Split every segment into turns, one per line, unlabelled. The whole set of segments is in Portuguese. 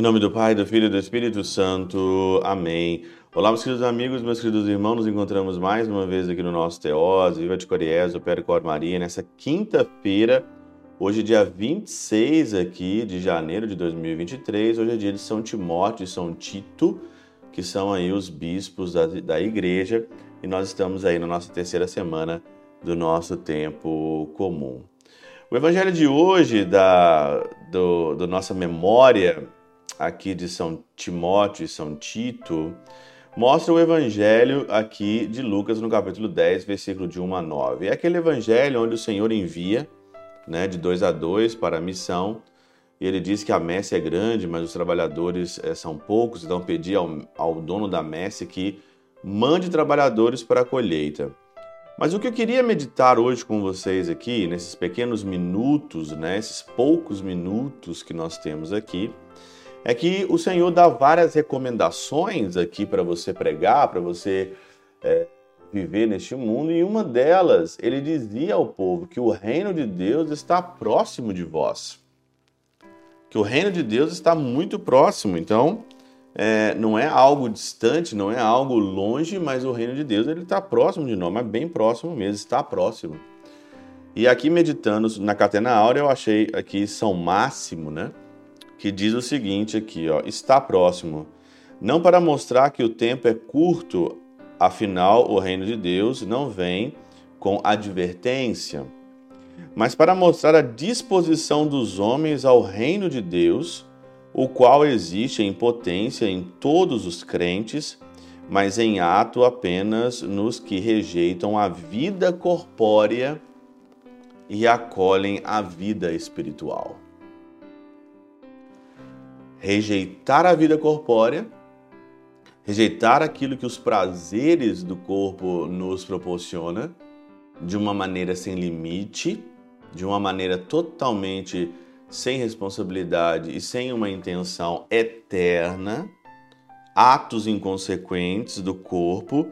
Em nome do Pai, do Filho e do Espírito Santo. Amém. Olá, meus queridos amigos, meus queridos irmãos, nos encontramos mais uma vez aqui no nosso Teós, Viva de Coriés, o Cor Maria, nessa quinta-feira, hoje dia 26 aqui de janeiro de 2023, hoje é dia de São Timóteo e São Tito, que são aí os bispos da, da igreja, e nós estamos aí na nossa terceira semana do nosso tempo comum. O evangelho de hoje, da do, do nossa memória aqui de São Timóteo e São Tito, mostra o evangelho aqui de Lucas no capítulo 10, versículo de 1 a 9. É aquele evangelho onde o Senhor envia, né, de dois a dois para a missão, e ele diz que a messe é grande, mas os trabalhadores é, são poucos, então pedir ao, ao dono da messe que mande trabalhadores para a colheita. Mas o que eu queria meditar hoje com vocês aqui, nesses pequenos minutos, né, esses poucos minutos que nós temos aqui, é que o Senhor dá várias recomendações aqui para você pregar, para você é, viver neste mundo, e uma delas, ele dizia ao povo que o reino de Deus está próximo de vós. Que o reino de Deus está muito próximo. Então, é, não é algo distante, não é algo longe, mas o reino de Deus ele está próximo de nós, mas bem próximo mesmo, está próximo. E aqui meditando na Catena Áurea, eu achei aqui São Máximo, né? Que diz o seguinte aqui, ó, está próximo, não para mostrar que o tempo é curto, afinal o reino de Deus não vem com advertência, mas para mostrar a disposição dos homens ao reino de Deus, o qual existe em potência em todos os crentes, mas em ato apenas nos que rejeitam a vida corpórea e acolhem a vida espiritual rejeitar a vida corpórea, rejeitar aquilo que os prazeres do corpo nos proporciona de uma maneira sem limite, de uma maneira totalmente sem responsabilidade e sem uma intenção eterna, atos inconsequentes do corpo,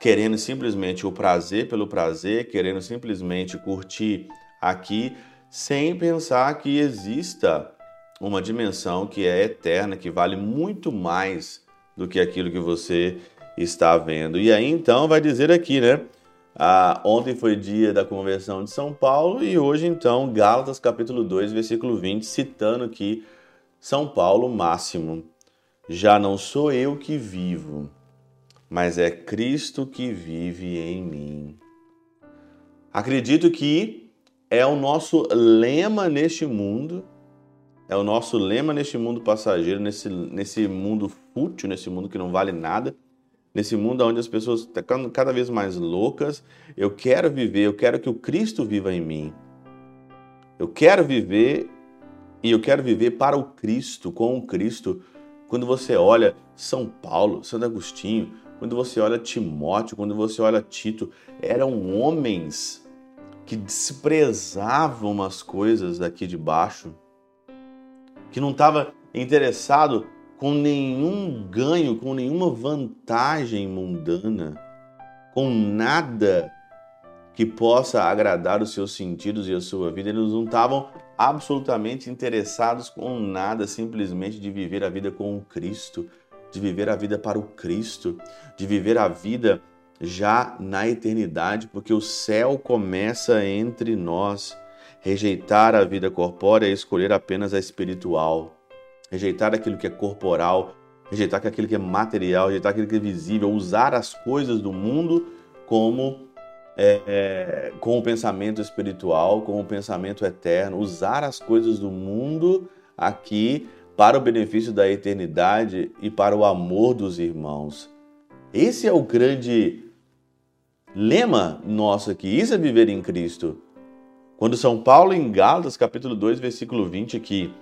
querendo simplesmente o prazer pelo prazer, querendo simplesmente curtir aqui, sem pensar que exista uma dimensão que é eterna, que vale muito mais do que aquilo que você está vendo. E aí então vai dizer aqui, né? Ah, ontem foi dia da conversão de São Paulo e hoje então Gálatas capítulo 2, versículo 20, citando aqui São Paulo máximo. Já não sou eu que vivo, mas é Cristo que vive em mim. Acredito que é o nosso lema neste mundo é o nosso lema neste mundo passageiro, nesse, nesse mundo fútil, nesse mundo que não vale nada, nesse mundo onde as pessoas estão cada vez mais loucas. Eu quero viver, eu quero que o Cristo viva em mim. Eu quero viver e eu quero viver para o Cristo, com o Cristo. Quando você olha São Paulo, Santo Agostinho, quando você olha Timóteo, quando você olha Tito, eram homens que desprezavam as coisas daqui de baixo que não estava interessado com nenhum ganho, com nenhuma vantagem mundana, com nada que possa agradar os seus sentidos e a sua vida. Eles não estavam absolutamente interessados com nada, simplesmente de viver a vida com o Cristo, de viver a vida para o Cristo, de viver a vida já na eternidade, porque o céu começa entre nós rejeitar a vida corpórea e escolher apenas a espiritual, rejeitar aquilo que é corporal, rejeitar aquilo que é material, rejeitar aquilo que é visível, usar as coisas do mundo como é, é, com o pensamento espiritual, com o pensamento eterno, usar as coisas do mundo aqui para o benefício da eternidade e para o amor dos irmãos. Esse é o grande lema nosso aqui, isso é viver em Cristo. Quando São Paulo, em Gálatas, capítulo 2, versículo 20, aqui,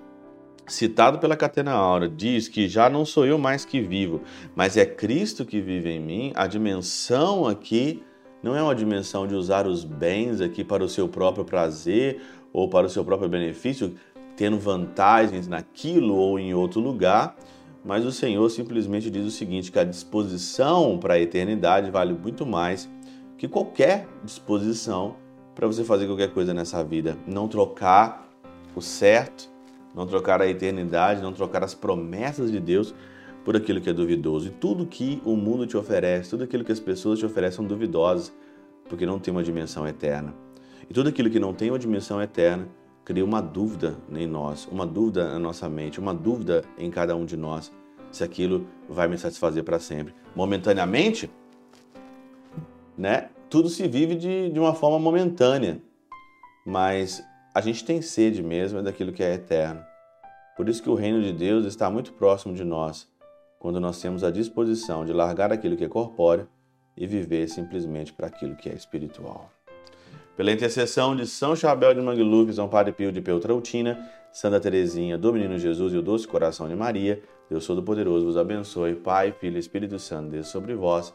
citado pela Catena Aura, diz que já não sou eu mais que vivo, mas é Cristo que vive em mim, a dimensão aqui não é uma dimensão de usar os bens aqui para o seu próprio prazer ou para o seu próprio benefício, tendo vantagens naquilo ou em outro lugar, mas o Senhor simplesmente diz o seguinte: que a disposição para a eternidade vale muito mais que qualquer disposição para você fazer qualquer coisa nessa vida. Não trocar o certo, não trocar a eternidade, não trocar as promessas de Deus por aquilo que é duvidoso. E tudo que o mundo te oferece, tudo aquilo que as pessoas te oferecem são duvidosas, porque não tem uma dimensão eterna. E tudo aquilo que não tem uma dimensão eterna cria uma dúvida em nós, uma dúvida na nossa mente, uma dúvida em cada um de nós, se aquilo vai me satisfazer para sempre. Momentaneamente, né? Tudo se vive de, de uma forma momentânea, mas a gente tem sede mesmo daquilo que é eterno. Por isso que o reino de Deus está muito próximo de nós, quando nós temos a disposição de largar aquilo que é corpóreo e viver simplesmente para aquilo que é espiritual. Pela intercessão de São Chabel de Mangluf, São Padre Pio de Peltrautina, Santa Teresinha, do Menino Jesus e o Doce Coração de Maria, Deus Todo-Poderoso vos abençoe, Pai, Filho e Espírito Santo, Deus sobre vós